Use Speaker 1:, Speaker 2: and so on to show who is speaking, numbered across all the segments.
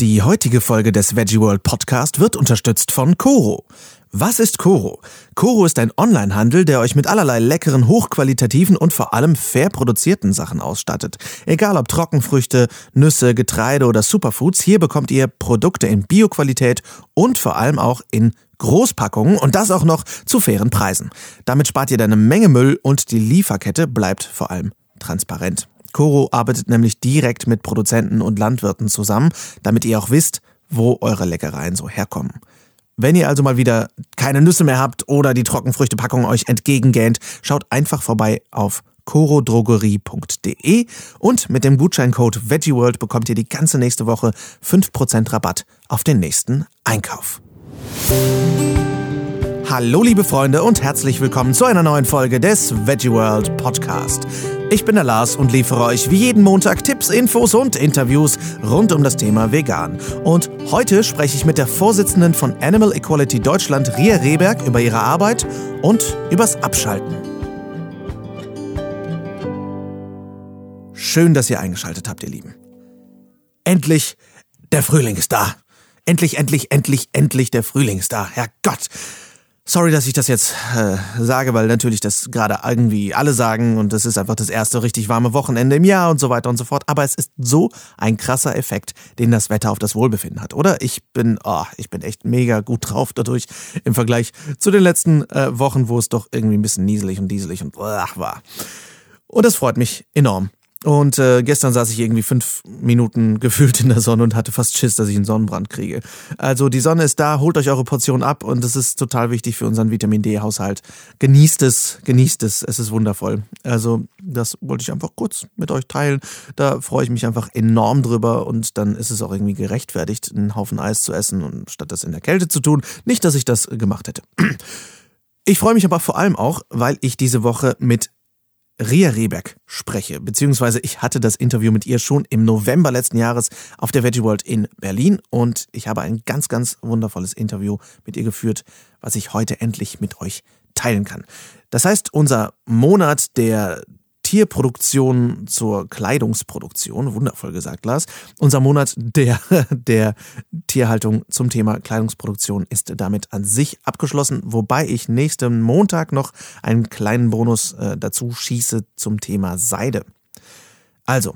Speaker 1: Die heutige Folge des Veggie World Podcast wird unterstützt von Coro. Was ist Coro? Coro ist ein Onlinehandel, der euch mit allerlei leckeren, hochqualitativen und vor allem fair produzierten Sachen ausstattet. Egal ob Trockenfrüchte, Nüsse, Getreide oder Superfoods, hier bekommt ihr Produkte in Bioqualität und vor allem auch in Großpackungen und das auch noch zu fairen Preisen. Damit spart ihr eine Menge Müll und die Lieferkette bleibt vor allem transparent. Coro arbeitet nämlich direkt mit Produzenten und Landwirten zusammen, damit ihr auch wisst, wo eure Leckereien so herkommen. Wenn ihr also mal wieder keine Nüsse mehr habt oder die Trockenfrüchtepackung euch entgegengähnt, schaut einfach vorbei auf corodrogerie.de und mit dem Gutscheincode VeggieWorld bekommt ihr die ganze nächste Woche 5% Rabatt auf den nächsten Einkauf. Hallo liebe Freunde und herzlich willkommen zu einer neuen Folge des Veggie World Podcast. Ich bin der Lars und liefere euch wie jeden Montag Tipps, Infos und Interviews rund um das Thema Vegan. Und heute spreche ich mit der Vorsitzenden von Animal Equality Deutschland, Ria Rehberg, über ihre Arbeit und übers Abschalten. Schön, dass ihr eingeschaltet habt, ihr Lieben. Endlich, der Frühling ist da. Endlich, endlich, endlich, endlich, der Frühling ist da. Herrgott. Sorry, dass ich das jetzt äh, sage, weil natürlich das gerade irgendwie alle sagen und das ist einfach das erste richtig warme Wochenende im Jahr und so weiter und so fort. Aber es ist so ein krasser Effekt, den das Wetter auf das Wohlbefinden hat, oder? Ich bin, oh, ich bin echt mega gut drauf dadurch im Vergleich zu den letzten äh, Wochen, wo es doch irgendwie ein bisschen nieselig und dieselig und ach, war. Und das freut mich enorm. Und äh, gestern saß ich irgendwie fünf Minuten gefühlt in der Sonne und hatte fast Schiss, dass ich einen Sonnenbrand kriege. Also die Sonne ist da, holt euch eure Portion ab und das ist total wichtig für unseren Vitamin D-Haushalt. Genießt es, genießt es, es ist wundervoll. Also das wollte ich einfach kurz mit euch teilen. Da freue ich mich einfach enorm drüber und dann ist es auch irgendwie gerechtfertigt, einen Haufen Eis zu essen und statt das in der Kälte zu tun. Nicht, dass ich das gemacht hätte. Ich freue mich aber vor allem auch, weil ich diese Woche mit Ria Rehberg spreche, beziehungsweise ich hatte das Interview mit ihr schon im November letzten Jahres auf der Veggie World in Berlin und ich habe ein ganz, ganz wundervolles Interview mit ihr geführt, was ich heute endlich mit euch teilen kann. Das heißt, unser Monat der Tierproduktion zur Kleidungsproduktion, wundervoll gesagt, Lars. Unser Monat der, der Tierhaltung zum Thema Kleidungsproduktion ist damit an sich abgeschlossen, wobei ich nächsten Montag noch einen kleinen Bonus äh, dazu schieße zum Thema Seide. Also,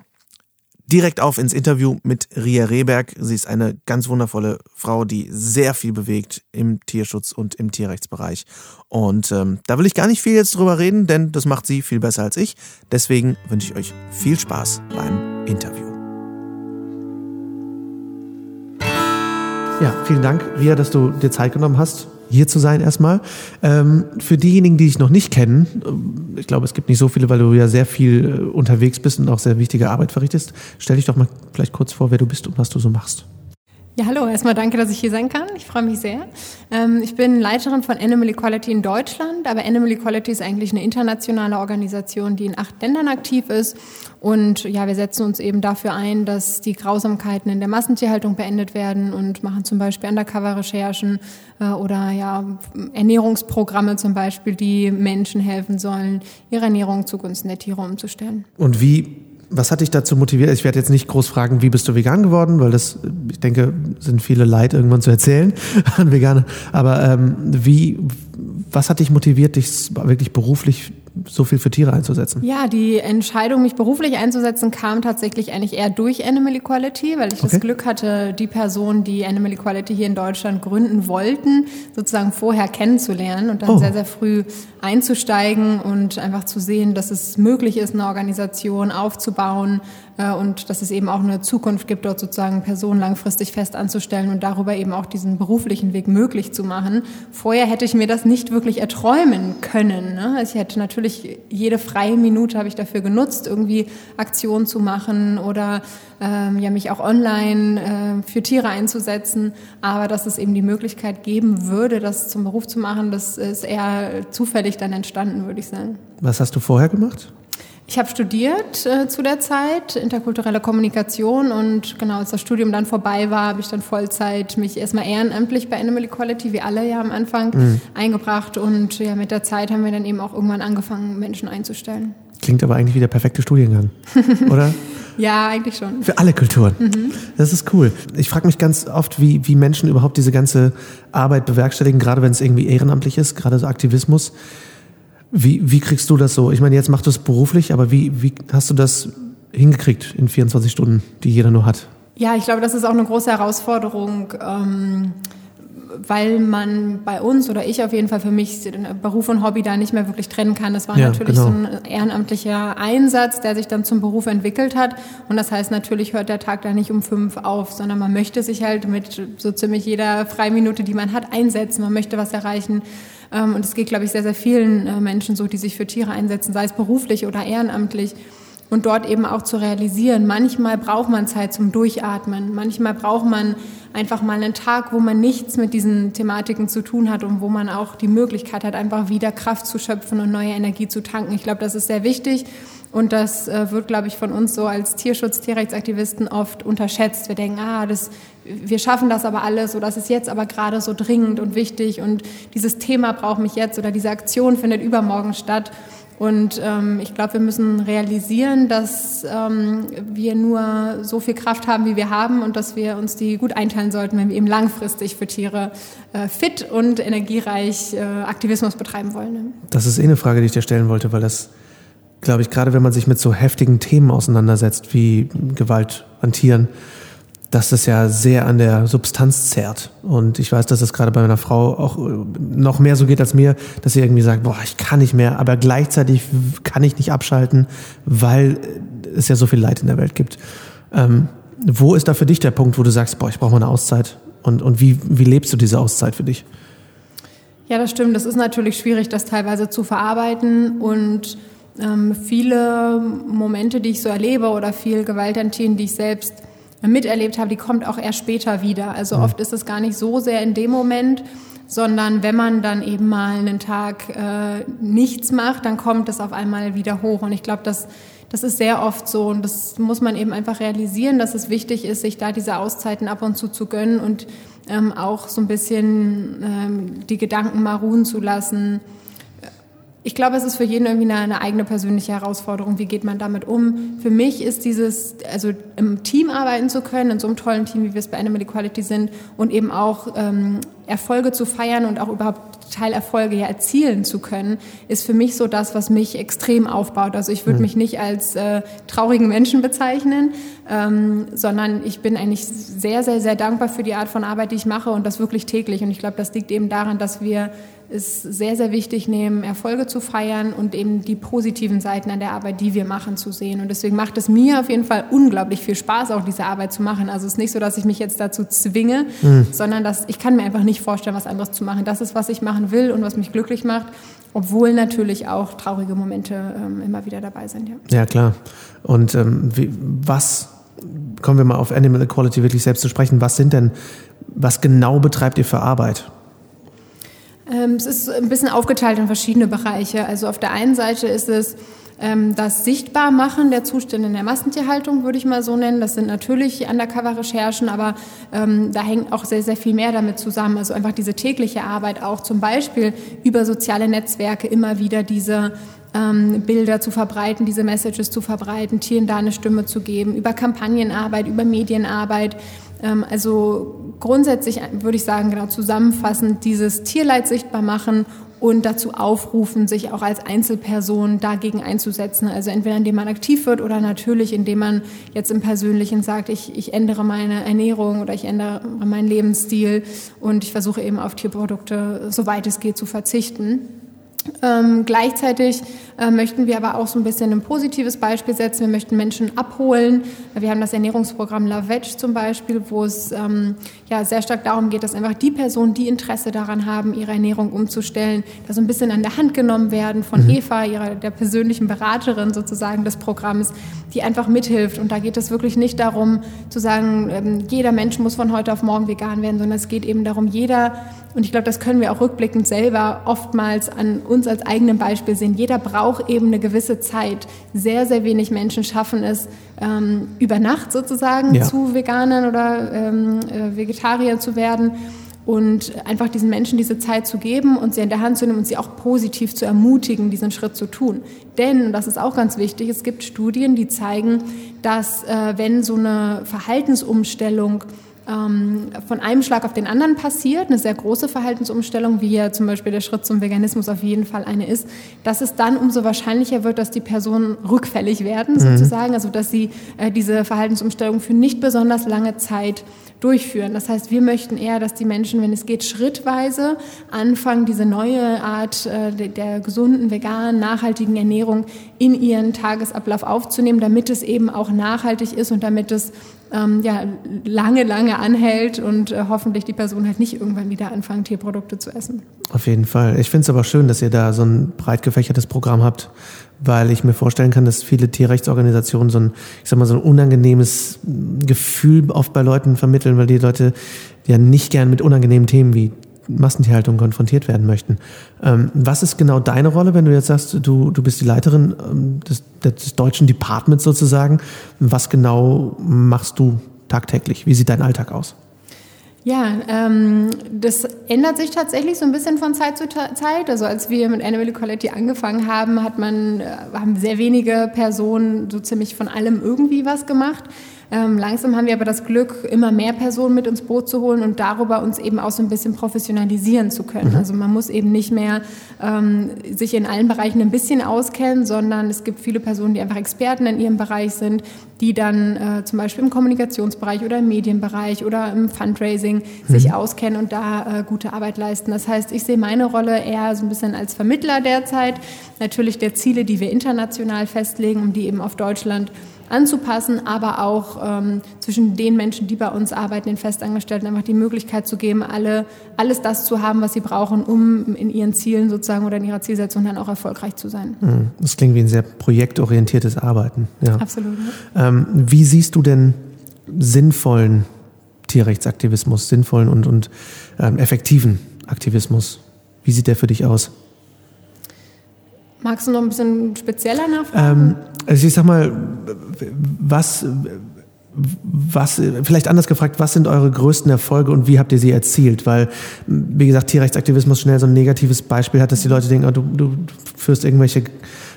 Speaker 1: direkt auf ins Interview mit Ria Rehberg. Sie ist eine ganz wundervolle Frau, die sehr viel bewegt im Tierschutz und im Tierrechtsbereich. Und ähm, da will ich gar nicht viel jetzt drüber reden, denn das macht sie viel besser als ich. Deswegen wünsche ich euch viel Spaß beim Interview. Ja, vielen Dank, Ria, dass du dir Zeit genommen hast hier zu sein erstmal. Ähm, für diejenigen, die dich noch nicht kennen, ähm, ich glaube, es gibt nicht so viele, weil du ja sehr viel äh, unterwegs bist und auch sehr wichtige Arbeit verrichtest. Stell dich doch mal vielleicht kurz vor, wer du bist und was du so machst.
Speaker 2: Ja, hallo, erstmal danke, dass ich hier sein kann. Ich freue mich sehr. Ähm, ich bin Leiterin von Animal Equality in Deutschland, aber Animal Equality ist eigentlich eine internationale Organisation, die in acht Ländern aktiv ist. Und ja, wir setzen uns eben dafür ein, dass die Grausamkeiten in der Massentierhaltung beendet werden und machen zum Beispiel Undercover-Recherchen äh, oder ja, Ernährungsprogramme zum Beispiel, die Menschen helfen sollen, ihre Ernährung zugunsten der Tiere umzustellen.
Speaker 1: Und wie was hat dich dazu motiviert? Ich werde jetzt nicht groß fragen, wie bist du vegan geworden, weil das, ich denke, sind viele leid, irgendwann zu erzählen an Veganer. Aber ähm, wie, was hat dich motiviert, dich wirklich beruflich so viel für Tiere einzusetzen?
Speaker 2: Ja, die Entscheidung, mich beruflich einzusetzen, kam tatsächlich eigentlich eher durch Animal Equality, weil ich okay. das Glück hatte, die Personen, die Animal Equality hier in Deutschland gründen wollten, sozusagen vorher kennenzulernen und dann oh. sehr, sehr früh einzusteigen und einfach zu sehen, dass es möglich ist, eine Organisation aufzubauen, und dass es eben auch eine Zukunft gibt, dort sozusagen Personen langfristig fest anzustellen und darüber eben auch diesen beruflichen Weg möglich zu machen. Vorher hätte ich mir das nicht wirklich erträumen können. Ne? Ich hätte natürlich jede freie Minute habe ich dafür genutzt, irgendwie Aktionen zu machen oder ähm, ja mich auch online äh, für Tiere einzusetzen. Aber dass es eben die Möglichkeit geben würde, das zum Beruf zu machen, das ist eher zufällig dann entstanden, würde ich sagen.
Speaker 1: Was hast du vorher gemacht?
Speaker 2: Ich habe studiert äh, zu der Zeit, interkulturelle Kommunikation und genau als das Studium dann vorbei war, habe ich dann Vollzeit mich erstmal ehrenamtlich bei Animal Equality, wie alle ja am Anfang, mhm. eingebracht und ja, mit der Zeit haben wir dann eben auch irgendwann angefangen, Menschen einzustellen.
Speaker 1: Klingt aber eigentlich wie der perfekte Studiengang, oder?
Speaker 2: Ja, eigentlich schon.
Speaker 1: Für alle Kulturen. Mhm. Das ist cool. Ich frage mich ganz oft, wie, wie Menschen überhaupt diese ganze Arbeit bewerkstelligen, gerade wenn es irgendwie ehrenamtlich ist, gerade so Aktivismus. Wie, wie kriegst du das so? Ich meine, jetzt machst du es beruflich, aber wie, wie hast du das hingekriegt in 24 Stunden, die jeder nur hat?
Speaker 2: Ja, ich glaube, das ist auch eine große Herausforderung. Ähm weil man bei uns oder ich auf jeden Fall für mich Beruf und Hobby da nicht mehr wirklich trennen kann. Das war ja, natürlich genau. so ein ehrenamtlicher Einsatz, der sich dann zum Beruf entwickelt hat. Und das heißt, natürlich hört der Tag da nicht um fünf auf, sondern man möchte sich halt mit so ziemlich jeder Freiminute, die man hat, einsetzen. Man möchte was erreichen. Ähm, und es geht, glaube ich, sehr, sehr vielen äh, Menschen so, die sich für Tiere einsetzen, sei es beruflich oder ehrenamtlich. Und dort eben auch zu realisieren, manchmal braucht man Zeit zum Durchatmen, manchmal braucht man einfach mal einen Tag, wo man nichts mit diesen Thematiken zu tun hat und wo man auch die Möglichkeit hat, einfach wieder Kraft zu schöpfen und neue Energie zu tanken. Ich glaube, das ist sehr wichtig und das äh, wird, glaube ich, von uns so als Tierschutz, Tierrechtsaktivisten oft unterschätzt. Wir denken, ah, das, wir schaffen das aber alles oder das ist jetzt aber gerade so dringend und wichtig und dieses Thema braucht mich jetzt oder diese Aktion findet übermorgen statt. Und ähm, ich glaube, wir müssen realisieren, dass ähm, wir nur so viel Kraft haben, wie wir haben und dass wir uns die gut einteilen sollten, wenn wir eben langfristig für Tiere äh, fit und energiereich äh, Aktivismus betreiben wollen.
Speaker 1: Das ist eh eine Frage, die ich dir stellen wollte, weil das, glaube ich, gerade wenn man sich mit so heftigen Themen auseinandersetzt wie Gewalt an Tieren, dass das ja sehr an der Substanz zerrt. Und ich weiß, dass es gerade bei meiner Frau auch äh, noch mehr so geht als mir, dass sie irgendwie sagt, boah, ich kann nicht mehr, aber gleichzeitig kann ich nicht abschalten, weil es ja so viel Leid in der Welt gibt. Ähm, wo ist da für dich der Punkt, wo du sagst, boah, ich brauche mal eine Auszeit? Und, und wie, wie lebst du diese Auszeit für dich?
Speaker 2: Ja, das stimmt. Das ist natürlich schwierig, das teilweise zu verarbeiten und ähm, viele Momente, die ich so erlebe oder viel Gewalt an Tieren, die ich selbst miterlebt habe, die kommt auch erst später wieder. Also oft ist es gar nicht so sehr in dem Moment, sondern wenn man dann eben mal einen Tag äh, nichts macht, dann kommt es auf einmal wieder hoch. Und ich glaube, das, das ist sehr oft so und das muss man eben einfach realisieren, dass es wichtig ist, sich da diese Auszeiten ab und zu zu gönnen und ähm, auch so ein bisschen ähm, die Gedanken mal ruhen zu lassen ich glaube, es ist für jeden irgendwie eine, eine, eigene persönliche Herausforderung. Wie geht man damit um? Für mich ist dieses, also im Team arbeiten zu können, in so einem tollen Team, wie wir es bei Animal Equality sind, und eben auch ähm, Erfolge zu feiern und auch überhaupt Teilerfolge ja erzielen zu können, ist für mich so das, was mich extrem aufbaut. Also ich würde mhm. mich nicht als äh, traurigen Menschen bezeichnen, ähm, sondern ich bin eigentlich sehr, sehr, sehr dankbar für die Art von Arbeit, die ich mache und das wirklich täglich. Und ich glaube, das liegt eben daran, dass wir es sehr, sehr wichtig nehmen, Erfolge zu feiern und eben die positiven Seiten an der Arbeit, die wir machen, zu sehen. Und deswegen macht es mir auf jeden Fall unglaublich viel Spaß, auch diese Arbeit zu machen. Also es ist nicht so, dass ich mich jetzt dazu zwinge, mhm. sondern dass ich kann mir einfach nicht vorstellen, was anderes zu machen. Das ist, was ich machen will und was mich glücklich macht, obwohl natürlich auch traurige Momente ähm, immer wieder dabei sind.
Speaker 1: Ja, ja klar. Und ähm, wie, was kommen wir mal auf Animal Equality wirklich selbst zu sprechen. Was sind denn, was genau betreibt ihr für Arbeit?
Speaker 2: Ähm, es ist ein bisschen aufgeteilt in verschiedene Bereiche. Also auf der einen Seite ist es ähm, das Sichtbarmachen der Zustände in der Massentierhaltung, würde ich mal so nennen. Das sind natürlich Undercover-Recherchen, aber ähm, da hängt auch sehr, sehr viel mehr damit zusammen. Also einfach diese tägliche Arbeit auch zum Beispiel über soziale Netzwerke immer wieder diese ähm, Bilder zu verbreiten, diese Messages zu verbreiten, Tieren da eine Stimme zu geben, über Kampagnenarbeit, über Medienarbeit. Ähm, also grundsätzlich würde ich sagen, genau zusammenfassend dieses Tierleid sichtbar machen und dazu aufrufen, sich auch als Einzelperson dagegen einzusetzen. Also entweder indem man aktiv wird oder natürlich indem man jetzt im Persönlichen sagt, ich, ich ändere meine Ernährung oder ich ändere meinen Lebensstil und ich versuche eben auf Tierprodukte, soweit es geht, zu verzichten. Ähm, gleichzeitig äh, möchten wir aber auch so ein bisschen ein positives Beispiel setzen. Wir möchten Menschen abholen. Wir haben das Ernährungsprogramm La Veg zum Beispiel, wo es ähm, ja sehr stark darum geht, dass einfach die Personen, die Interesse daran haben, ihre Ernährung umzustellen, da so ein bisschen an der Hand genommen werden von mhm. Eva, ihrer der persönlichen Beraterin sozusagen des Programms, die einfach mithilft. Und da geht es wirklich nicht darum zu sagen, ähm, jeder Mensch muss von heute auf morgen vegan werden, sondern es geht eben darum, jeder und ich glaube, das können wir auch rückblickend selber oftmals an uns als eigenem Beispiel sehen. Jeder braucht eben eine gewisse Zeit. Sehr, sehr wenig Menschen schaffen es, ähm, über Nacht sozusagen ja. zu Veganern oder ähm, äh, Vegetarier zu werden. und einfach diesen Menschen diese Zeit zu geben und sie in der Hand zu nehmen und sie auch positiv zu ermutigen, diesen Schritt zu tun. Denn, das ist auch ganz wichtig, es gibt Studien, die zeigen, dass äh, wenn so eine Verhaltensumstellung ähm, von einem Schlag auf den anderen passiert, eine sehr große Verhaltensumstellung, wie ja zum Beispiel der Schritt zum Veganismus auf jeden Fall eine ist, dass es dann umso wahrscheinlicher wird, dass die Personen rückfällig werden, mhm. sozusagen, also dass sie äh, diese Verhaltensumstellung für nicht besonders lange Zeit durchführen. Das heißt, wir möchten eher, dass die Menschen, wenn es geht, schrittweise anfangen, diese neue Art äh, der, gesunden, veganen, nachhaltigen Ernährung in ihren Tagesablauf aufzunehmen, damit es eben auch nachhaltig ist und damit es ähm, ja, lange, lange anhält und äh, hoffentlich die Person halt nicht irgendwann wieder anfangen, Tierprodukte zu essen.
Speaker 1: Auf jeden Fall. Ich finde es aber schön, dass ihr da so ein breit gefächertes Programm habt, weil ich mir vorstellen kann, dass viele Tierrechtsorganisationen so ein, ich sag mal, so ein unangenehmes Gefühl oft bei Leuten vermitteln, weil die Leute ja nicht gern mit unangenehmen Themen wie Massentierhaltung konfrontiert werden möchten. Ähm, was ist genau deine Rolle, wenn du jetzt sagst, du, du bist die Leiterin ähm, des, des deutschen Departments sozusagen? Was genau machst du tagtäglich? Wie sieht dein Alltag aus?
Speaker 2: Ja, ähm, das ändert sich tatsächlich so ein bisschen von Zeit zu Zeit. Also als wir mit Animal Equality angefangen haben, hat man, äh, haben sehr wenige Personen so ziemlich von allem irgendwie was gemacht. Ähm, langsam haben wir aber das Glück, immer mehr Personen mit ins Boot zu holen und darüber uns eben auch so ein bisschen professionalisieren zu können. Mhm. Also man muss eben nicht mehr ähm, sich in allen Bereichen ein bisschen auskennen, sondern es gibt viele Personen, die einfach Experten in ihrem Bereich sind, die dann äh, zum Beispiel im Kommunikationsbereich oder im Medienbereich oder im Fundraising mhm. sich auskennen und da äh, gute Arbeit leisten. Das heißt, ich sehe meine Rolle eher so ein bisschen als Vermittler derzeit, natürlich der Ziele, die wir international festlegen, um die eben auf Deutschland anzupassen, aber auch ähm, zwischen den Menschen, die bei uns arbeiten, den Festangestellten, einfach die Möglichkeit zu geben, alle, alles das zu haben, was sie brauchen, um in ihren Zielen sozusagen oder in ihrer Zielsetzung dann auch erfolgreich zu sein.
Speaker 1: Mhm. Das klingt wie ein sehr projektorientiertes Arbeiten.
Speaker 2: Ja. Absolut.
Speaker 1: Ja. Ähm, wie siehst du denn sinnvollen Tierrechtsaktivismus, sinnvollen und, und ähm, effektiven Aktivismus? Wie sieht der für dich aus?
Speaker 2: Magst du noch ein bisschen spezieller nachfragen?
Speaker 1: Also ich sag mal, was, was, vielleicht anders gefragt, was sind eure größten Erfolge und wie habt ihr sie erzielt? Weil, wie gesagt, Tierrechtsaktivismus schnell so ein negatives Beispiel hat, dass die Leute denken, oh, du, du führst irgendwelche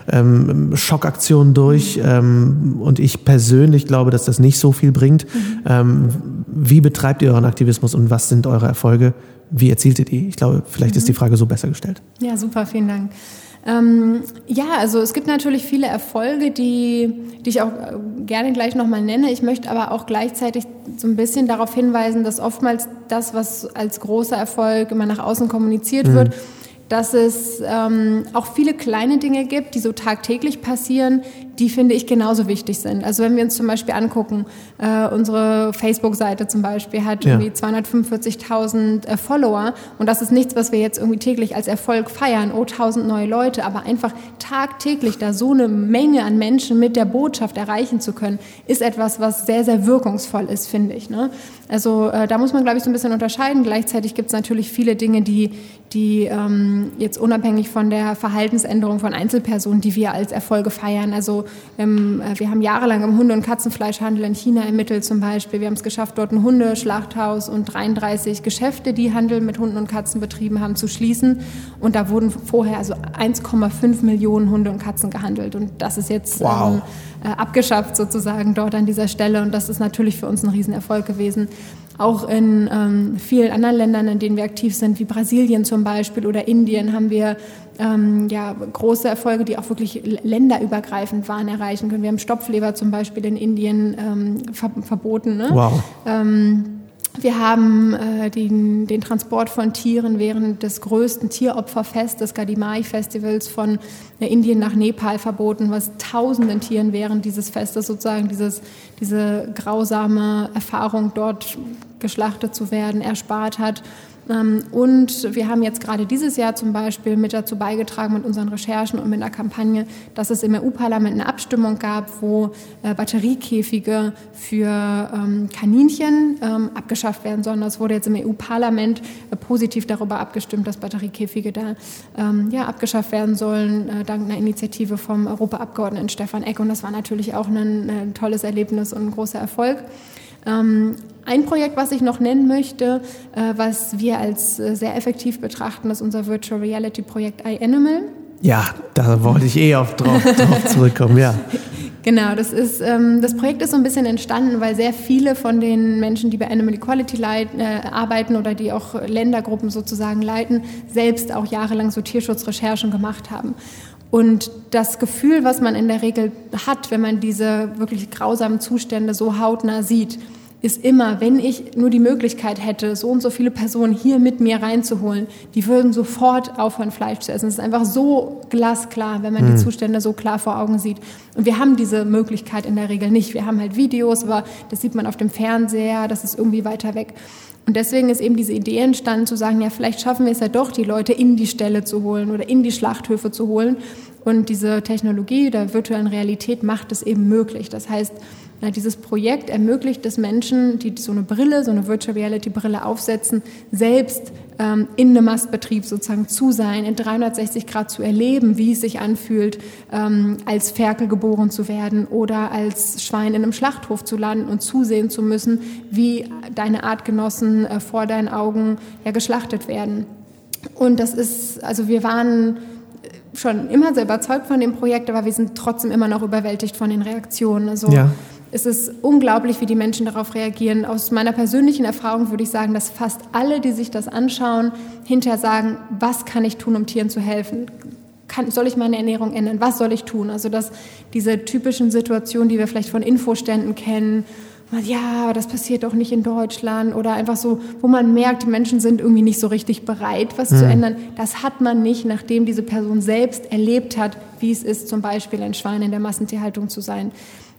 Speaker 1: ähm, Schockaktionen durch ähm, und ich persönlich glaube, dass das nicht so viel bringt. Mhm. Ähm, wie betreibt ihr euren Aktivismus und was sind eure Erfolge? Wie erzielt ihr die? Ich glaube, vielleicht mhm. ist die Frage so besser gestellt.
Speaker 2: Ja, super, vielen Dank. Ähm, ja, also es gibt natürlich viele Erfolge, die, die ich auch äh, gerne gleich nochmal nenne. Ich möchte aber auch gleichzeitig so ein bisschen darauf hinweisen, dass oftmals das, was als großer Erfolg immer nach außen kommuniziert mhm. wird, dass es ähm, auch viele kleine Dinge gibt, die so tagtäglich passieren, die finde ich genauso wichtig sind. Also wenn wir uns zum Beispiel angucken, äh, unsere Facebook-Seite zum Beispiel hat ja. irgendwie 245.000 äh, Follower und das ist nichts, was wir jetzt irgendwie täglich als Erfolg feiern, oh, 1000 neue Leute, aber einfach tagtäglich da so eine Menge an Menschen mit der Botschaft erreichen zu können, ist etwas, was sehr, sehr wirkungsvoll ist, finde ich. Ne? Also äh, da muss man, glaube ich, so ein bisschen unterscheiden. Gleichzeitig gibt es natürlich viele Dinge, die, die ähm, jetzt unabhängig von der Verhaltensänderung von Einzelpersonen, die wir als Erfolge feiern. Also ähm, wir haben jahrelang im Hunde- und Katzenfleischhandel in China ermittelt zum Beispiel. Wir haben es geschafft, dort ein Hundeschlachthaus und 33 Geschäfte, die Handel mit Hunden und Katzen betrieben haben, zu schließen. Und da wurden vorher also 1,5 Millionen Hunde und Katzen gehandelt. Und das ist jetzt wow. ähm, äh, abgeschafft sozusagen dort an dieser Stelle. Und das ist natürlich für uns ein Riesenerfolg gewesen. Auch in ähm, vielen anderen Ländern, in denen wir aktiv sind, wie Brasilien zum Beispiel oder Indien, haben wir ähm, ja, große Erfolge, die auch wirklich länderübergreifend waren, erreichen können. Wir haben Stopfleber zum Beispiel in Indien ähm, ver verboten. Ne?
Speaker 1: Wow.
Speaker 2: Ähm, wir haben äh, den, den, Transport von Tieren während des größten Tieropferfestes, Gadimai Festivals, von äh, Indien nach Nepal verboten, was tausenden Tieren während dieses Festes sozusagen dieses, diese grausame Erfahrung dort geschlachtet zu werden erspart hat. Ähm, und wir haben jetzt gerade dieses Jahr zum Beispiel mit dazu beigetragen mit unseren Recherchen und mit einer Kampagne, dass es im EU-Parlament eine Abstimmung gab, wo äh, Batteriekäfige für ähm, Kaninchen ähm, abgeschafft werden sollen. Das wurde jetzt im EU-Parlament äh, positiv darüber abgestimmt, dass Batteriekäfige da ja, abgeschafft werden sollen, äh, dank einer Initiative vom Europaabgeordneten Stefan Eck. Und das war natürlich auch ein tolles Erlebnis und ein großer Erfolg. Ein Projekt, was ich noch nennen möchte, äh, was wir als äh, sehr effektiv betrachten, ist unser Virtual Reality Projekt iAnimal.
Speaker 1: Ja, da wollte ich eh auf, drauf, drauf zurückkommen, ja.
Speaker 2: Genau, das ist ähm, das Projekt ist so ein bisschen entstanden, weil sehr viele von den Menschen, die bei Animal Equality leit, äh, arbeiten oder die auch Ländergruppen sozusagen leiten, selbst auch jahrelang so Tierschutzrecherchen gemacht haben. Und das Gefühl, was man in der Regel hat, wenn man diese wirklich grausamen Zustände so hautnah sieht, ist immer, wenn ich nur die Möglichkeit hätte, so und so viele Personen hier mit mir reinzuholen, die würden sofort aufhören, Fleisch zu essen. Es ist einfach so glasklar, wenn man mhm. die Zustände so klar vor Augen sieht. Und wir haben diese Möglichkeit in der Regel nicht. Wir haben halt Videos, aber das sieht man auf dem Fernseher, das ist irgendwie weiter weg. Und deswegen ist eben diese Idee entstanden, zu sagen, ja, vielleicht schaffen wir es ja doch, die Leute in die Ställe zu holen oder in die Schlachthöfe zu holen. Und diese Technologie der virtuellen Realität macht es eben möglich. Das heißt, dieses Projekt ermöglicht es Menschen, die so eine Brille, so eine Virtual Reality Brille aufsetzen, selbst ähm, in einem Mastbetrieb sozusagen zu sein, in 360 Grad zu erleben, wie es sich anfühlt, ähm, als Ferkel geboren zu werden oder als Schwein in einem Schlachthof zu landen und zusehen zu müssen, wie deine Artgenossen äh, vor deinen Augen ja geschlachtet werden. Und das ist, also wir waren schon immer sehr überzeugt von dem Projekt, aber wir sind trotzdem immer noch überwältigt von den Reaktionen. Also ja es ist unglaublich, wie die Menschen darauf reagieren. Aus meiner persönlichen Erfahrung würde ich sagen, dass fast alle, die sich das anschauen, hinterher sagen, was kann ich tun, um Tieren zu helfen? Kann, soll ich meine Ernährung ändern? Was soll ich tun? Also dass diese typischen Situationen, die wir vielleicht von Infoständen kennen, ja, das passiert doch nicht in Deutschland oder einfach so, wo man merkt, die Menschen sind irgendwie nicht so richtig bereit, was mhm. zu ändern. Das hat man nicht, nachdem diese Person selbst erlebt hat, wie es ist, zum Beispiel ein Schwein in der Massentierhaltung zu sein.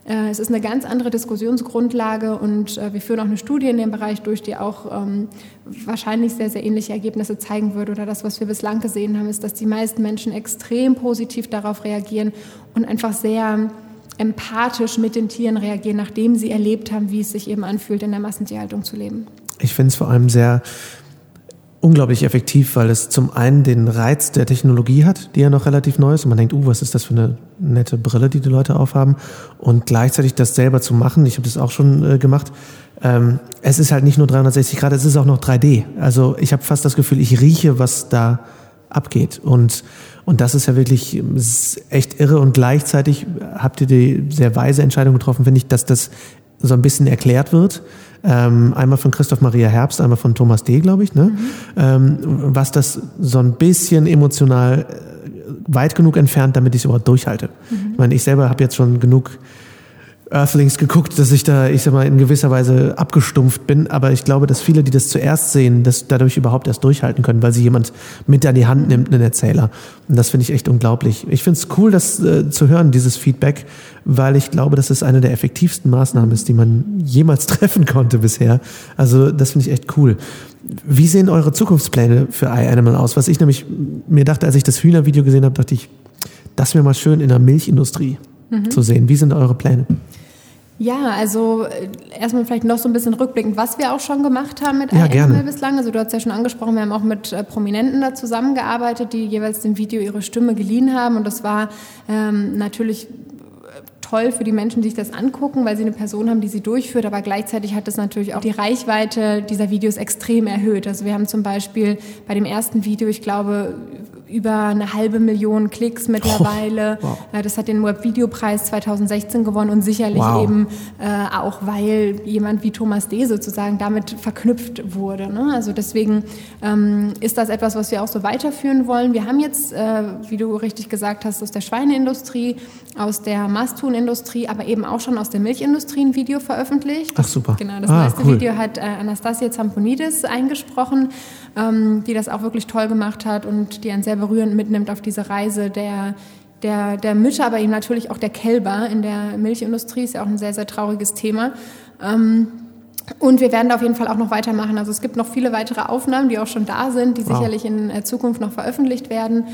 Speaker 2: Äh, es ist eine ganz andere Diskussionsgrundlage und äh, wir führen auch eine Studie in dem Bereich durch, die auch ähm, wahrscheinlich sehr, sehr ähnliche Ergebnisse zeigen würde. Oder das, was wir bislang gesehen haben, ist, dass die meisten Menschen extrem positiv darauf reagieren und einfach sehr empathisch mit den Tieren reagieren, nachdem sie erlebt haben, wie es sich eben anfühlt, in der Massentierhaltung zu leben.
Speaker 1: Ich finde es vor allem sehr unglaublich effektiv, weil es zum einen den Reiz der Technologie hat, die ja noch relativ neu ist und man denkt, uh, was ist das für eine nette Brille, die die Leute aufhaben und gleichzeitig das selber zu machen, ich habe das auch schon äh, gemacht, ähm, es ist halt nicht nur 360 Grad, es ist auch noch 3D. Also ich habe fast das Gefühl, ich rieche, was da abgeht. Und und das ist ja wirklich echt irre. Und gleichzeitig habt ihr die sehr weise Entscheidung getroffen, finde ich, dass das so ein bisschen erklärt wird ähm, einmal von Christoph Maria Herbst, einmal von Thomas D., glaube ich, ne? Mhm. Ähm, was das so ein bisschen emotional äh, weit genug entfernt, damit ich es überhaupt durchhalte. Mhm. Ich meine, ich selber habe jetzt schon genug Earthlings geguckt, dass ich da, ich sag mal, in gewisser Weise abgestumpft bin. Aber ich glaube, dass viele, die das zuerst sehen, das dadurch überhaupt erst durchhalten können, weil sie jemand mit an die Hand nimmt, einen Erzähler. Und das finde ich echt unglaublich. Ich finde es cool, das äh, zu hören, dieses Feedback, weil ich glaube, dass es eine der effektivsten Maßnahmen ist, die man jemals treffen konnte bisher. Also das finde ich echt cool. Wie sehen eure Zukunftspläne für iAnimal aus? Was ich nämlich mir dachte, als ich das Hühnervideo gesehen habe, dachte ich, das wäre mal schön in der Milchindustrie mhm. zu sehen. Wie sind eure Pläne?
Speaker 2: Ja, also äh, erstmal vielleicht noch so ein bisschen rückblickend, was wir auch schon gemacht haben mit ja, iAnimal bislang. Also du hast ja schon angesprochen, wir haben auch mit äh, Prominenten da zusammengearbeitet, die jeweils dem Video ihre Stimme geliehen haben. Und das war ähm, natürlich toll für die Menschen, die sich das angucken, weil sie eine Person haben, die sie durchführt, aber gleichzeitig hat es natürlich auch die Reichweite dieser Videos extrem erhöht. Also wir haben zum Beispiel bei dem ersten Video, ich glaube, über eine halbe Million Klicks mittlerweile. Oh, wow. Das hat den Webvideopreis 2016 gewonnen und sicherlich wow. eben äh, auch, weil jemand wie Thomas D. sozusagen damit verknüpft wurde. Ne? Also deswegen ähm, ist das etwas, was wir auch so weiterführen wollen. Wir haben jetzt, äh, wie du richtig gesagt hast, aus der Schweineindustrie, aus der Masthuhnindustrie, aber eben auch schon aus der Milchindustrie ein Video veröffentlicht.
Speaker 1: Ach super.
Speaker 2: Genau, das ah, neueste cool. Video hat äh, Anastasia Zamponidis eingesprochen, ähm, die das auch wirklich toll gemacht hat und die ein sehr berührend mitnimmt auf diese Reise der, der, der Mütter, aber eben natürlich auch der Kälber in der Milchindustrie, ist ja auch ein sehr, sehr trauriges Thema. Ähm, und wir werden da auf jeden Fall auch noch weitermachen. Also es gibt noch viele weitere Aufnahmen, die auch schon da sind, die wow. sicherlich in äh, Zukunft noch veröffentlicht werden.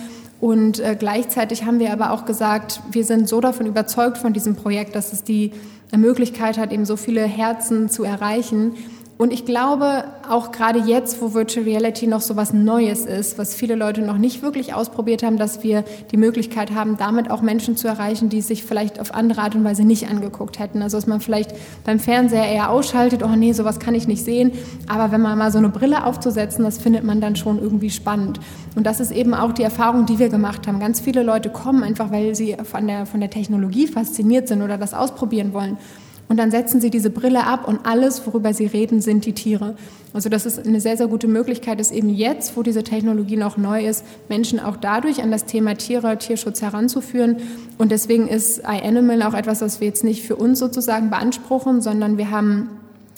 Speaker 2: Und äh, gleichzeitig haben wir aber auch gesagt, wir sind so davon überzeugt von diesem Projekt, dass es die Möglichkeit hat, eben so viele Herzen zu erreichen, Und ich glaube, auch gerade jetzt, wo Virtual Reality noch so was Neues ist, was viele Leute noch nicht wirklich ausprobiert haben, dass wir die Möglichkeit haben, damit auch Menschen zu erreichen, die sich vielleicht auf andere Art und Weise nicht angeguckt hätten. Also dass man vielleicht beim Fernseher eher ausschaltet, oh nee, sowas kann ich nicht sehen. Aber wenn man mal so eine Brille aufzusetzen, das findet man dann schon irgendwie spannend. Und das ist eben auch die Erfahrung, die wir gemacht haben. Ganz viele Leute kommen einfach, weil sie von der, von der Technologie fasziniert sind oder das ausprobieren wollen. Und dann setzen sie diese Brille ab und alles, worüber sie reden, sind die Tiere. Also das ist eine sehr, sehr gute Möglichkeit, ist eben jetzt, wo diese Technologie noch neu ist, Menschen auch dadurch an das Thema Tiere, Tierschutz heranzuführen. Und deswegen ist iAnimal auch etwas, was wir jetzt nicht für uns sozusagen beanspruchen, sondern wir haben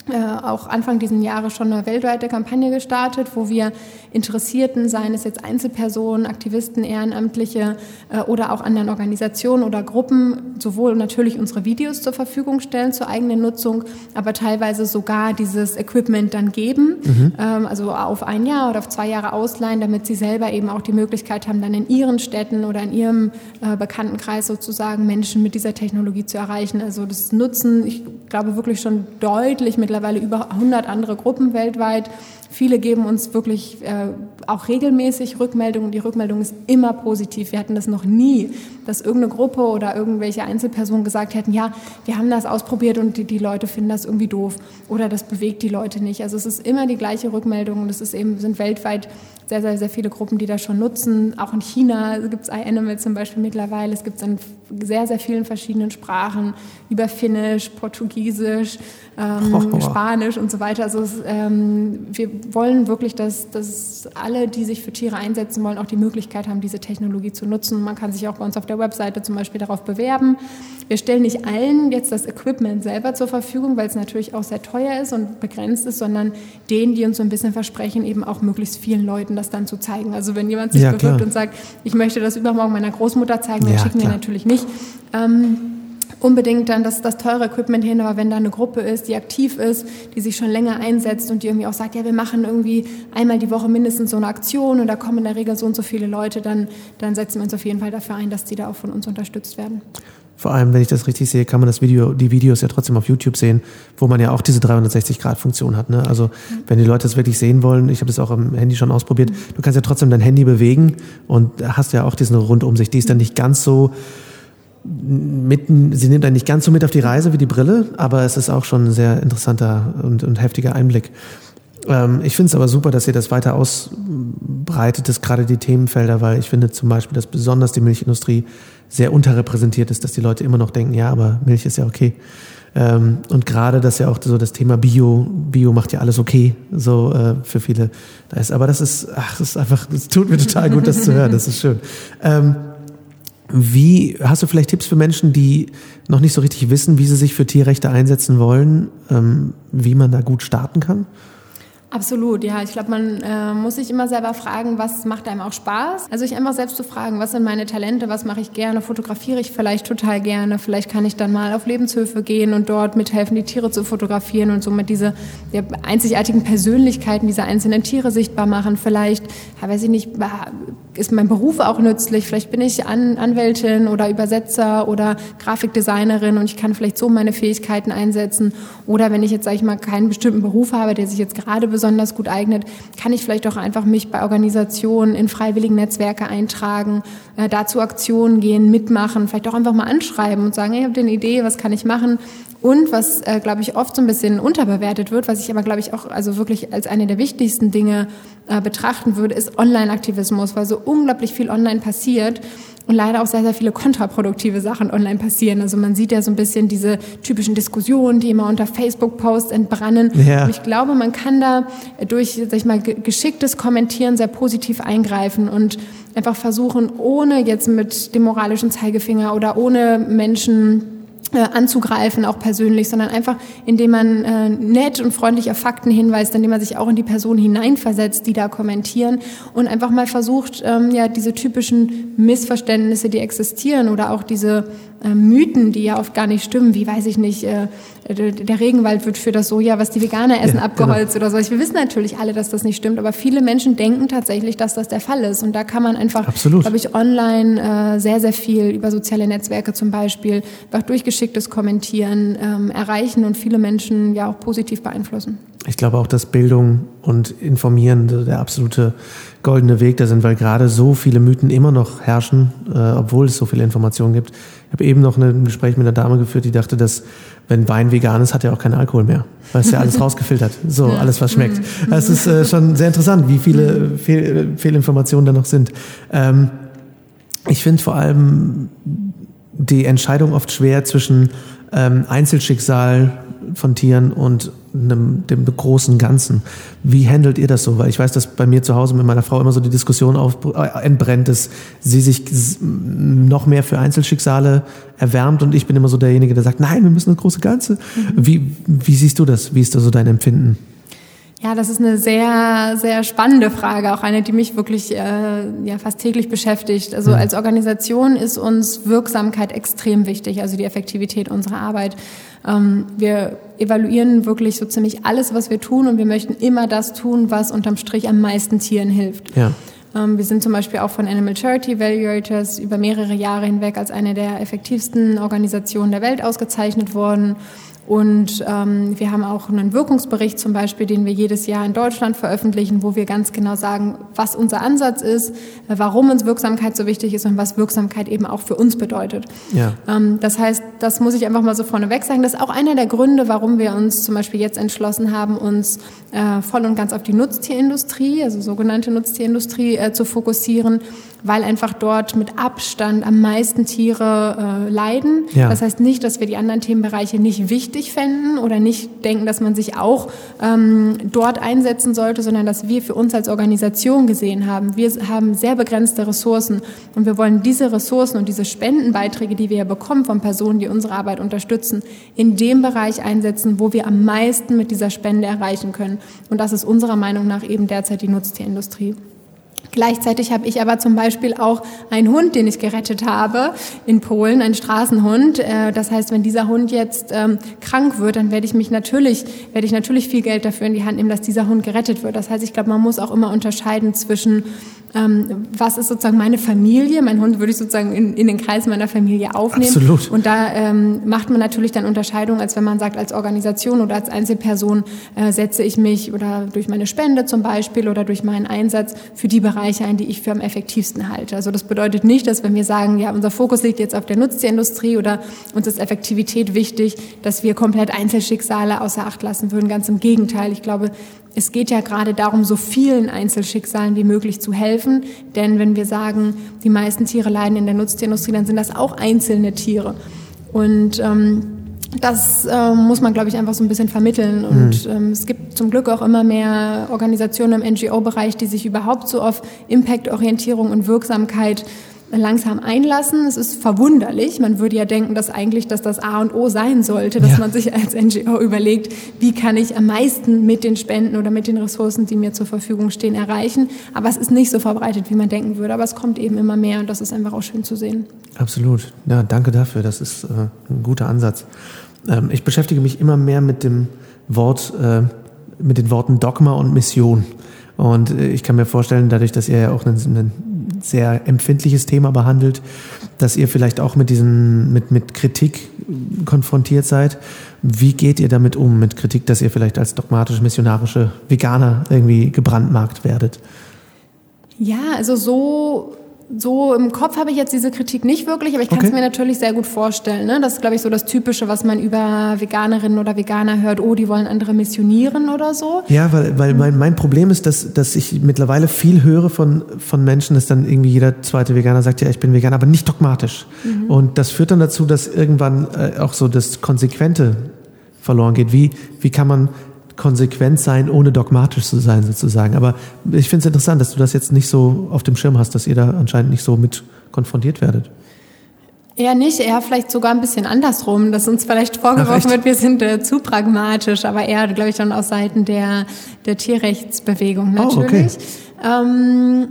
Speaker 2: äh, auch Anfang diesen Jahres schon eine weltweite Kampagne gestartet, wo wir Interessierten, seien es jetzt Einzelpersonen, Aktivisten, Ehrenamtliche äh, oder auch anderen Organisationen oder Gruppen, sowohl natürlich unsere Videos zur Verfügung stellen zur eigenen Nutzung, aber teilweise sogar dieses Equipment dann geben, mhm. ähm, also auf ein Jahr oder auf zwei Jahre ausleihen, damit sie selber eben auch die Möglichkeit haben, dann in ihren Städten oder in ihrem äh, Bekanntenkreis sozusagen Menschen mit dieser Technologie zu erreichen. Also das Nutzen, ich glaube wirklich schon deutlich mittlerweile mittlerweile über 100 andere Gruppen weltweit. Viele geben uns wirklich äh, auch regelmäßig Rückmeldungen. Die Rückmeldung ist immer positiv. Wir hatten das noch nie, dass irgendeine Gruppe oder irgendwelche Einzelpersonen gesagt hätten, ja, wir haben das ausprobiert und die, die Leute finden das irgendwie doof oder das bewegt die Leute nicht. Also es ist immer die gleiche Rückmeldung und es ist eben, sind weltweit sehr, sehr, sehr viele Gruppen, die das schon nutzen. Auch in China gibt es iAnimal zum Beispiel mittlerweile. Es gibt es in sehr, sehr vielen verschiedenen Sprachen, über Finnisch, Portugiesisch, ähm, oh. Spanisch und so weiter. Also es, ähm, wir wollen wirklich, dass, dass alle, die sich für Tiere einsetzen wollen, auch die Möglichkeit haben, diese Technologie zu nutzen. Man kann sich auch bei uns auf der Webseite zum Beispiel darauf bewerben. Wir stellen nicht allen jetzt das Equipment selber zur Verfügung, weil es natürlich auch sehr teuer ist und begrenzt ist, sondern denen, die uns so ein bisschen versprechen, eben auch möglichst vielen Leuten das dann zu zeigen. Also wenn jemand sich ja, bewirbt und sagt, ich möchte das übermorgen meiner Großmutter zeigen, dann ja, schicken klar. wir natürlich nicht ähm, unbedingt dann das, das teure Equipment hin, aber wenn da eine Gruppe ist, die aktiv ist, die sich schon länger einsetzt und die irgendwie auch sagt, ja, wir machen irgendwie einmal die Woche mindestens so eine Aktion und da kommen in der Regel so und so viele Leute, dann, dann setzen wir uns auf jeden Fall dafür ein, dass die da auch von uns unterstützt werden.
Speaker 1: Vor allem, wenn ich das richtig sehe, kann man das Video, die Videos ja trotzdem auf YouTube sehen, wo man ja auch diese 360-Grad-Funktion hat. Ne? Also wenn die Leute das wirklich sehen wollen, ich habe das auch am Handy schon ausprobiert, du kannst ja trotzdem dein Handy bewegen und hast ja auch diese Rundumsicht. Die ist dann nicht ganz so mitten, sie nimmt einen nicht ganz so mit auf die Reise wie die Brille, aber es ist auch schon ein sehr interessanter und, und heftiger Einblick. Ähm, ich finde es aber super, dass ihr das weiter ausbreitet, das gerade die Themenfelder, weil ich finde zum Beispiel, dass besonders die Milchindustrie sehr unterrepräsentiert ist, dass die Leute immer noch denken, ja, aber Milch ist ja okay. Ähm, und gerade, dass ja auch so das Thema Bio, Bio macht ja alles okay, so äh, für viele da ist. Aber das ist, ach, das ist einfach, es tut mir total gut, das zu hören. Das ist schön. Ähm, wie hast du vielleicht Tipps für Menschen, die noch nicht so richtig wissen, wie sie sich für Tierrechte einsetzen wollen, ähm, wie man da gut starten kann?
Speaker 2: Absolut, ja. Ich glaube, man äh, muss sich immer selber fragen, was macht einem auch Spaß. Also sich einfach selbst zu fragen, was sind meine Talente, was mache ich gerne, fotografiere ich vielleicht total gerne. Vielleicht kann ich dann mal auf Lebenshöfe gehen und dort mithelfen, die Tiere zu fotografieren und somit diese ja, einzigartigen Persönlichkeiten dieser einzelnen Tiere sichtbar machen. Vielleicht, ja, weiß ich nicht, ist mein Beruf auch nützlich. Vielleicht bin ich An Anwältin oder Übersetzer oder Grafikdesignerin und ich kann vielleicht so meine Fähigkeiten einsetzen. Oder wenn ich jetzt, sage ich mal, keinen bestimmten Beruf habe, der sich jetzt gerade besonders gut eignet, kann ich vielleicht auch einfach mich bei Organisationen in freiwilligen Netzwerke eintragen, äh, dazu Aktionen gehen, mitmachen, vielleicht auch einfach mal anschreiben und sagen, hey, ich habe eine Idee, was kann ich machen? Und was, äh, glaube ich, oft so ein bisschen unterbewertet wird, was ich aber, glaube ich, auch also wirklich als eine der wichtigsten Dinge äh, betrachten würde, ist Online-Aktivismus, weil so unglaublich viel online passiert und leider auch sehr, sehr viele kontraproduktive Sachen online passieren. Also man sieht ja so ein bisschen diese typischen Diskussionen, die immer unter Facebook-Posts entbrannen. Ja. Und ich glaube, man kann da durch, sag ich mal, geschicktes Kommentieren sehr positiv eingreifen und einfach versuchen, ohne jetzt mit dem moralischen Zeigefinger oder ohne Menschen äh, anzugreifen, auch persönlich, sondern einfach, indem man äh, nett und freundlich auf Fakten hinweist, indem man sich auch in die Person hineinversetzt, die da kommentieren und einfach mal versucht, ähm, ja, diese typischen Missverständnisse, die existieren oder auch diese Mythen, die ja oft gar nicht stimmen, wie weiß ich nicht, äh, der Regenwald wird für das Soja, was die Veganer essen, ja, abgeholzt genau. oder so. Wir wissen natürlich alle, dass das nicht stimmt, aber viele Menschen denken tatsächlich, dass das der Fall ist. Und da kann man einfach, glaube ich, online äh, sehr, sehr viel über soziale Netzwerke zum Beispiel, einfach durchgeschicktes Kommentieren ähm, erreichen und viele Menschen ja auch positiv beeinflussen.
Speaker 1: ich glaube auch, dass Bildung und Informieren der absolute goldene Weg da sind, weil gerade so viele Mythen immer noch herrschen, äh, obwohl es so viele Informationen gibt. Ich habe eben noch ein Gespräch mit einer Dame geführt, die dachte, dass wenn Wein vegan ist, hat er auch keinen Alkohol mehr, weil es ja alles rausgefiltert. So, alles was schmeckt. Mhm. Es ist äh, schon sehr interessant, wie viele Fehl Fehlinformationen da noch sind. Ähm, ich finde vor allem die Entscheidung oft schwer zwischen ähm, Einzelschicksal von Tieren und einem, dem großen Ganzen. Wie handelt ihr das so? Weil ich weiß, dass bei mir zu Hause mit meiner Frau immer so die Diskussion auf, äh, entbrennt, dass sie sich noch mehr für Einzelschicksale erwärmt und ich bin immer so derjenige, der sagt, nein, wir müssen das große Ganze. Mhm. Wie, wie siehst du das? Wie ist da so dein Empfinden?
Speaker 2: Ja, das ist eine sehr, sehr spannende Frage, auch eine, die mich wirklich äh, ja, fast täglich beschäftigt. Also als Organisation ist uns Wirksamkeit extrem wichtig, also die Effektivität unserer Arbeit. Ähm, wir evaluieren wirklich so ziemlich alles, was wir tun und wir möchten immer das tun, was unterm Strich am meisten Tieren hilft. Ja. Ähm, wir sind zum Beispiel auch von Animal Charity Evaluators über mehrere Jahre hinweg als eine der effektivsten Organisationen der Welt ausgezeichnet worden. Und ähm, wir haben auch einen Wirkungsbericht zum Beispiel, den wir jedes Jahr in Deutschland veröffentlichen, wo wir ganz genau sagen, was unser Ansatz ist, warum uns Wirksamkeit so wichtig ist und was Wirksamkeit eben auch für uns bedeutet. Ja. Ähm, das heißt, das muss ich einfach mal so vorneweg sagen. Das ist auch einer der Gründe, warum wir uns zum Beispiel jetzt entschlossen haben, uns äh, voll und ganz auf die Nutztierindustrie, also sogenannte Nutztierindustrie, äh, zu fokussieren, weil einfach dort mit Abstand am meisten Tiere äh, leiden. Ja. Das heißt nicht, dass wir die anderen Themenbereiche nicht wichtig fänden oder nicht denken, dass man sich auch ähm, dort einsetzen sollte, sondern dass wir für uns als Organisation gesehen haben, wir haben sehr begrenzte Ressourcen und wir wollen diese Ressourcen und diese Spendenbeiträge, die wir ja bekommen von Personen, die unsere Arbeit unterstützen, in dem Bereich einsetzen, wo wir am meisten mit dieser Spende erreichen können. Und das ist unserer Meinung nach eben derzeit die Nutztierindustrie. Gleichzeitig habe ich aber zum Beispiel auch einen Hund, den ich gerettet habe in Polen, einen Straßenhund. Äh, das heißt, wenn dieser Hund jetzt ähm, krank wird, dann werde ich mich natürlich, werde ich natürlich viel Geld dafür in die Hand nehmen, dass dieser Hund gerettet wird. Das heißt, ich glaube, man muss auch immer unterscheiden zwischen ähm, was ist sozusagen meine Familie. Mein Hund würde ich sozusagen in, in den Kreis meiner Familie aufnehmen. Absolut. Und da ähm, macht man natürlich dann Unterscheidungen, als wenn man sagt, als Organisation oder als Einzelperson äh, setze ich mich oder durch meine Spende zum Beispiel oder durch meinen Einsatz für die Bereiche ein, die ich für am effektivsten halte. Also das bedeutet nicht, dass wenn wir sagen, ja, unser Fokus liegt jetzt auf der Nutztierindustrie oder uns ist Effektivität wichtig, dass wir komplett Einzelschicksale außer Acht lassen würden. Ganz im Gegenteil. Ich glaube, es geht ja gerade darum, so vielen Einzelschicksalen wie möglich zu helfen. Denn wenn wir sagen, die meisten Tiere leiden in der Nutztierindustrie, dann sind das auch einzelne Tiere. Und ähm, das äh, muss man, glaube ich, einfach so ein bisschen vermitteln. Und mhm. ähm, es gibt zum Glück auch immer mehr Organisationen im NGO-Bereich, die sich überhaupt so auf Impact-Orientierung und Wirksamkeit langsam einlassen. Es ist verwunderlich. Man würde ja denken, dass eigentlich das das A und O sein sollte, dass ja. man sich als NGO überlegt, wie kann ich am meisten mit den Spenden oder mit den Ressourcen, die mir zur Verfügung stehen, erreichen. Aber es ist nicht so verbreitet, wie man denken würde. Aber es kommt eben immer mehr und das ist einfach auch schön zu sehen.
Speaker 1: Absolut. Ja, danke dafür. Das ist äh, ein guter Ansatz. Ähm, ich beschäftige mich immer mehr mit dem Wort, äh, mit den Worten Dogma und Mission. Und äh, ich kann mir vorstellen, dadurch, dass ihr ja auch einen, einen sehr empfindliches Thema behandelt, dass ihr vielleicht auch mit diesen, mit, mit Kritik konfrontiert seid. Wie geht ihr damit um, mit Kritik, dass ihr vielleicht als dogmatisch missionarische Veganer irgendwie gebrandmarkt werdet?
Speaker 2: Ja, also so so im Kopf habe ich jetzt diese Kritik nicht wirklich, aber ich kann es okay. mir natürlich sehr gut vorstellen. Ne? Das ist, glaube ich, so das Typische, was man über Veganerinnen oder Veganer hört. Oh, die wollen andere missionieren oder so.
Speaker 1: Ja, weil, weil mein, mein Problem ist, dass, dass ich mittlerweile viel höre von, von Menschen, dass dann irgendwie jeder zweite Veganer sagt, ja, ich bin Veganer, aber nicht dogmatisch. Mhm. Und das führt dann dazu, dass irgendwann äh, auch so das Konsequente verloren geht. Wie, wie kann man konsequent sein, ohne dogmatisch zu sein, sozusagen. Aber ich finde es interessant, dass du das jetzt nicht so auf dem Schirm hast, dass ihr da anscheinend nicht so mit konfrontiert werdet.
Speaker 2: Eher nicht, eher vielleicht sogar ein bisschen andersrum, dass uns vielleicht vorgeworfen wird, wir sind äh, zu pragmatisch, aber eher, glaube ich, dann aus Seiten der, der Tierrechtsbewegung natürlich. Oh, okay. ähm,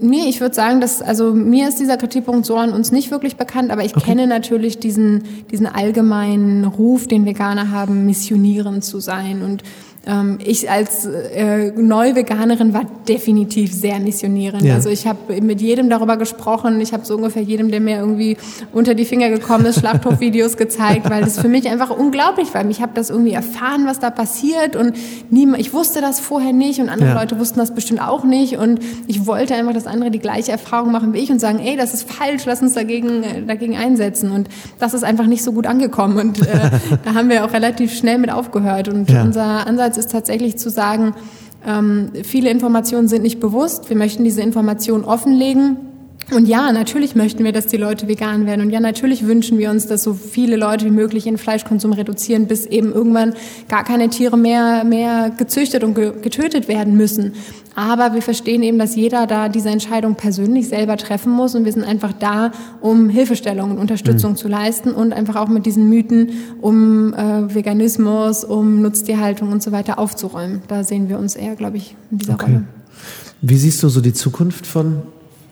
Speaker 2: Nee, ich würde sagen, dass, also mir ist dieser Kritikpunkt so an uns nicht wirklich bekannt, aber ich okay. kenne natürlich diesen, diesen allgemeinen Ruf, den Veganer haben, missionierend zu sein. Und ich als äh, Neu-Veganerin war definitiv sehr missionierend. Ja. Also ich habe mit jedem darüber gesprochen. Ich habe so ungefähr jedem, der mir irgendwie unter die Finger gekommen ist, Schlachthofvideos gezeigt, weil das für mich einfach unglaublich war. Ich habe das irgendwie erfahren, was da passiert und niemand, ich wusste das vorher nicht und andere ja. Leute wussten das bestimmt auch nicht und ich wollte einfach, dass andere die gleiche Erfahrung machen wie ich und sagen, ey, das ist falsch, lass uns dagegen, äh, dagegen einsetzen und das ist einfach nicht so gut angekommen und äh, da haben wir auch relativ schnell mit aufgehört und ja. unser Ansatz ist tatsächlich zu sagen, ähm, viele Informationen sind nicht bewusst. Wir möchten diese Informationen offenlegen und ja, natürlich möchten wir, dass die Leute vegan werden. Und ja, natürlich wünschen wir uns, dass so viele Leute wie möglich ihren Fleischkonsum reduzieren, bis eben irgendwann gar keine Tiere mehr, mehr gezüchtet und getötet werden müssen. Aber wir verstehen eben, dass jeder da diese Entscheidung persönlich selber treffen muss. Und wir sind einfach da, um Hilfestellung und Unterstützung mhm. zu leisten und einfach auch mit diesen Mythen um äh, Veganismus, um Nutztierhaltung und so weiter aufzuräumen. Da sehen wir uns eher, glaube ich, in dieser okay. Rolle.
Speaker 1: Wie siehst du so die Zukunft von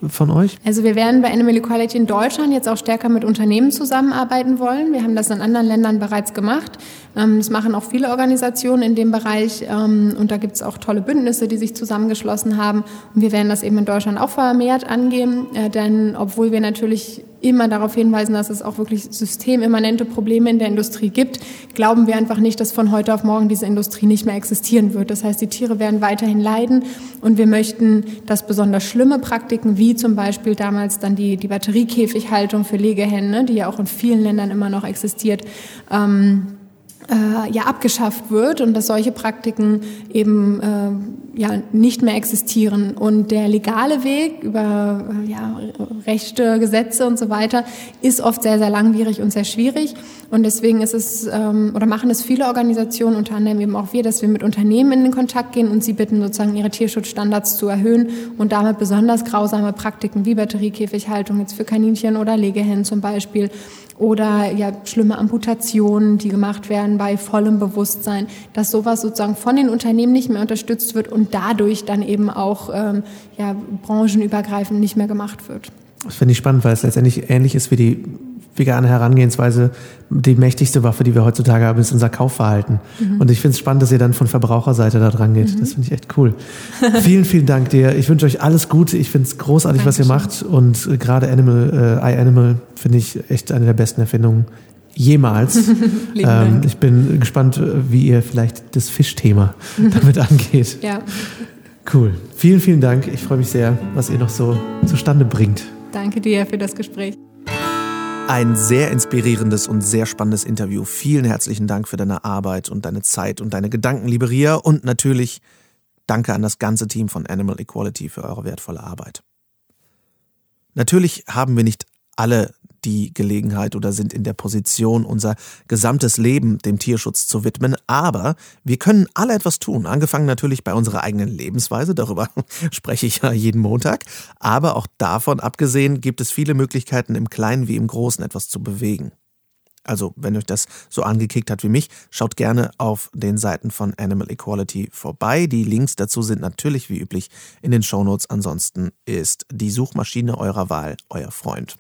Speaker 1: von euch?
Speaker 2: Also wir werden bei Animal Equality in Deutschland jetzt auch stärker mit Unternehmen zusammenarbeiten wollen. Wir haben das in anderen Ländern bereits gemacht. Ähm, das machen auch viele Organisationen in dem Bereich ähm, und da gibt es auch tolle Bündnisse, die sich zusammengeschlossen haben. Und wir werden das eben in Deutschland auch vermehrt angehen, äh, denn obwohl wir natürlich immer darauf hinweisen, dass es auch wirklich systemimmanente Probleme in der Industrie gibt, glauben wir einfach nicht, dass von heute auf morgen diese Industrie nicht mehr existieren wird. Das heißt, die Tiere werden weiterhin leiden und wir möchten, dass besonders schlimme Praktiken, wie zum Beispiel damals dann die, die Batteriekäfighaltung für Legehennen, die ja auch in vielen Ländern immer noch existiert, ähm, äh, ja abgeschafft wird und dass solche Praktiken eben äh, ja nicht mehr existieren. Und der legale Weg über äh, ja, Rechte, Gesetze und so weiter ist oft sehr sehr langwierig und sehr schwierig. Und deswegen ist es ähm, oder machen es viele Organisationen unter anderem eben auch wir, dass wir mit Unternehmen in den Kontakt gehen und sie bitten sozusagen ihre Tierschutzstandards zu erhöhen und damit besonders grausame Praktiken wie Batteriekäfighaltung jetzt für Kaninchen oder Legehennen zum Beispiel oder ja schlimme Amputationen, die gemacht werden bei vollem Bewusstsein, dass sowas sozusagen von den Unternehmen nicht mehr unterstützt wird und dadurch dann eben auch ähm, ja, branchenübergreifend nicht mehr gemacht wird.
Speaker 1: Das finde ich spannend, weil es letztendlich ähnlich ist wie die vegane Herangehensweise die mächtigste Waffe, die wir heutzutage haben, ist unser Kaufverhalten. Mhm. Und ich finde es spannend, dass ihr dann von Verbraucherseite da dran geht. Mhm. Das finde ich echt cool. vielen, vielen Dank dir. Ich wünsche euch alles Gute. Ich finde es großartig, Dankeschön. was ihr macht. Und gerade Animal, äh, iAnimal finde ich echt eine der besten Erfindungen jemals. ähm, ich bin gespannt, wie ihr vielleicht das Fischthema damit angeht. Ja. Cool. Vielen, vielen Dank. Ich freue mich sehr, was ihr noch so zustande bringt.
Speaker 2: Danke dir für das Gespräch.
Speaker 1: Ein sehr inspirierendes und sehr spannendes Interview. Vielen herzlichen Dank für deine Arbeit und deine Zeit und deine Gedanken, liebe Ria. Und natürlich danke an das ganze Team von Animal Equality für eure wertvolle Arbeit. Natürlich haben wir nicht alle die Gelegenheit oder sind in der Position, unser gesamtes Leben dem Tierschutz zu widmen. Aber wir können alle etwas tun. Angefangen natürlich bei unserer eigenen Lebensweise. Darüber spreche ich ja jeden Montag. Aber auch davon abgesehen gibt es viele Möglichkeiten, im Kleinen wie im Großen etwas zu bewegen. Also, wenn euch das so angekickt hat wie mich, schaut gerne auf den Seiten von Animal Equality vorbei. Die Links dazu sind natürlich wie üblich in den Shownotes. Ansonsten ist die Suchmaschine eurer Wahl euer Freund.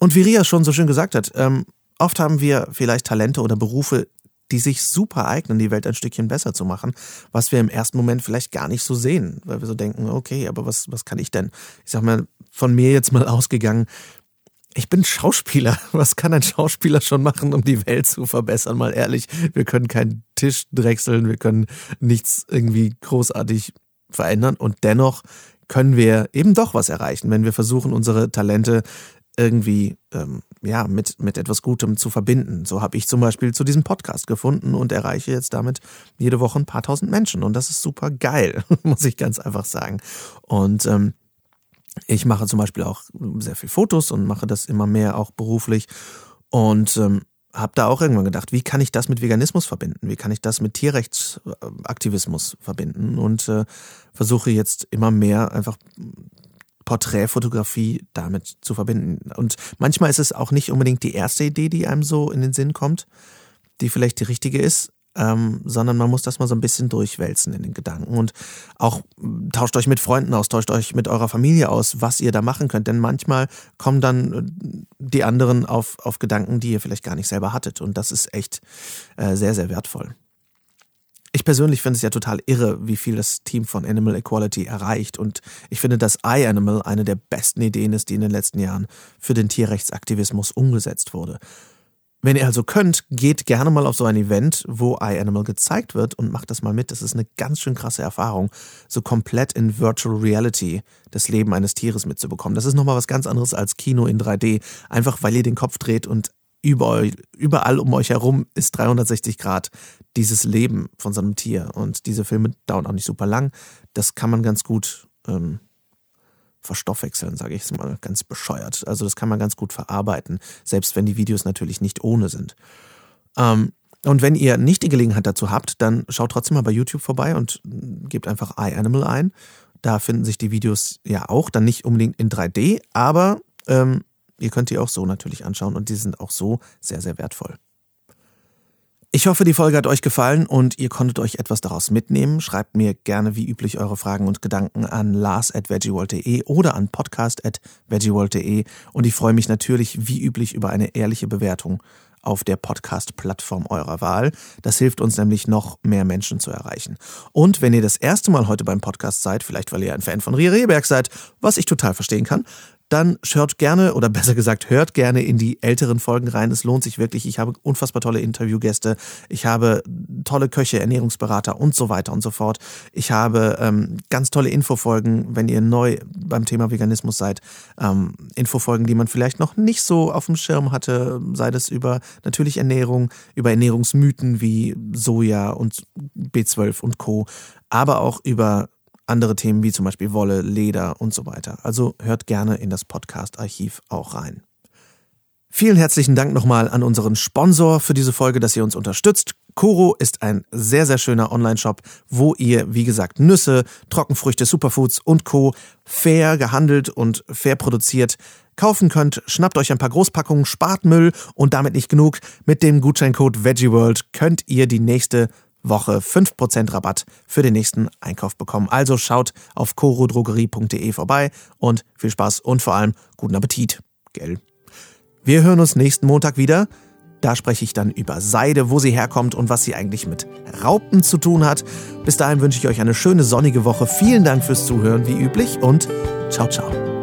Speaker 1: Und wie Ria schon so schön gesagt hat, ähm, oft haben wir vielleicht Talente oder Berufe, die sich super eignen, die Welt ein Stückchen besser zu machen, was wir im ersten Moment vielleicht gar nicht so sehen, weil wir so denken, okay, aber was, was kann ich denn? Ich sag mal, von mir jetzt mal ausgegangen, ich bin Schauspieler. Was kann ein Schauspieler schon machen, um die Welt zu verbessern? Mal ehrlich, wir können keinen Tisch drechseln, wir können nichts irgendwie großartig verändern und dennoch können wir eben doch was erreichen, wenn wir versuchen, unsere Talente irgendwie ähm, ja mit mit etwas Gutem zu verbinden. So habe ich zum Beispiel zu diesem Podcast gefunden und erreiche jetzt damit jede Woche ein paar tausend Menschen und das ist super geil, muss ich ganz einfach sagen. Und ähm, ich mache zum Beispiel auch sehr viel Fotos und mache das immer mehr auch beruflich und ähm, habe da auch irgendwann gedacht, wie kann ich das mit Veganismus verbinden? Wie kann ich das mit Tierrechtsaktivismus verbinden? Und äh, versuche jetzt immer mehr einfach Porträtfotografie damit zu verbinden. Und manchmal ist es auch nicht unbedingt die erste Idee, die einem so in den Sinn kommt, die vielleicht die richtige ist, ähm, sondern man muss das mal so ein bisschen durchwälzen in den Gedanken und auch hm, tauscht euch mit Freunden aus, tauscht euch mit eurer Familie aus, was ihr da machen könnt, denn manchmal kommen dann äh, die anderen auf, auf Gedanken, die ihr vielleicht gar nicht selber hattet und das ist echt äh, sehr, sehr wertvoll. Ich persönlich finde es ja total irre, wie viel das Team von Animal Equality erreicht. Und ich finde, dass iAnimal eine der besten Ideen ist, die in den letzten Jahren für den Tierrechtsaktivismus umgesetzt wurde. Wenn ihr also könnt, geht gerne mal auf so ein Event, wo iAnimal gezeigt wird und macht das mal mit. Das ist eine ganz schön krasse Erfahrung, so komplett in Virtual Reality das Leben eines Tieres mitzubekommen. Das ist nochmal was ganz anderes als Kino in 3D, einfach weil ihr den Kopf dreht und überall, überall um euch herum ist 360 Grad dieses Leben von so einem Tier. Und diese Filme dauern auch nicht super lang. Das kann man ganz gut ähm, verstoffwechseln, sage ich es mal ganz bescheuert. Also das kann man ganz gut verarbeiten, selbst wenn die Videos natürlich nicht ohne sind. Ähm, und wenn ihr nicht die Gelegenheit dazu habt, dann schaut trotzdem mal bei YouTube vorbei und gebt einfach iAnimal ein. Da finden sich die Videos ja auch, dann nicht unbedingt in 3D, aber ähm, Ihr könnt die auch so natürlich anschauen und die sind auch so sehr, sehr wertvoll. Ich hoffe, die Folge hat euch gefallen und ihr konntet euch etwas daraus mitnehmen. Schreibt mir gerne wie üblich eure Fragen und Gedanken an lars.veggieworld.de oder an podcast.veggieworld.de und ich freue mich natürlich wie üblich über eine ehrliche Bewertung auf der Podcast-Plattform eurer Wahl. Das hilft uns nämlich noch mehr Menschen zu erreichen. Und wenn ihr das erste Mal heute beim Podcast seid, vielleicht weil ihr ein Fan von Ria Rehberg seid, was ich total verstehen kann, dann schaut gerne oder besser gesagt hört gerne in die älteren Folgen rein. Es lohnt sich wirklich. Ich habe unfassbar tolle Interviewgäste. Ich habe tolle Köche, Ernährungsberater und so weiter und so fort. Ich habe ähm, ganz tolle Infofolgen, wenn ihr neu beim Thema Veganismus seid. Ähm, Infofolgen, die man vielleicht noch nicht so auf dem Schirm hatte, sei das über natürlich Ernährung, über Ernährungsmythen wie Soja und B12 und Co., aber auch über andere Themen wie zum Beispiel Wolle, Leder und so weiter. Also hört gerne in das Podcast-Archiv auch rein. Vielen herzlichen Dank nochmal an unseren Sponsor für diese Folge, dass ihr uns unterstützt. Koro ist ein sehr, sehr schöner Online-Shop, wo ihr, wie gesagt, Nüsse, Trockenfrüchte, Superfoods und Co. fair gehandelt und fair produziert kaufen könnt. Schnappt euch ein paar Großpackungen, spart Müll und damit nicht genug. Mit dem Gutscheincode VeggieWorld könnt ihr die nächste Woche 5% Rabatt für den nächsten Einkauf bekommen. Also schaut auf corodrogerie.de vorbei und viel Spaß und vor allem guten Appetit. Gell? Wir hören uns nächsten Montag wieder. Da spreche ich dann über Seide, wo sie herkommt und was sie eigentlich mit Raupen zu tun hat. Bis dahin wünsche ich euch eine schöne sonnige Woche. Vielen Dank fürs Zuhören wie üblich und ciao, ciao.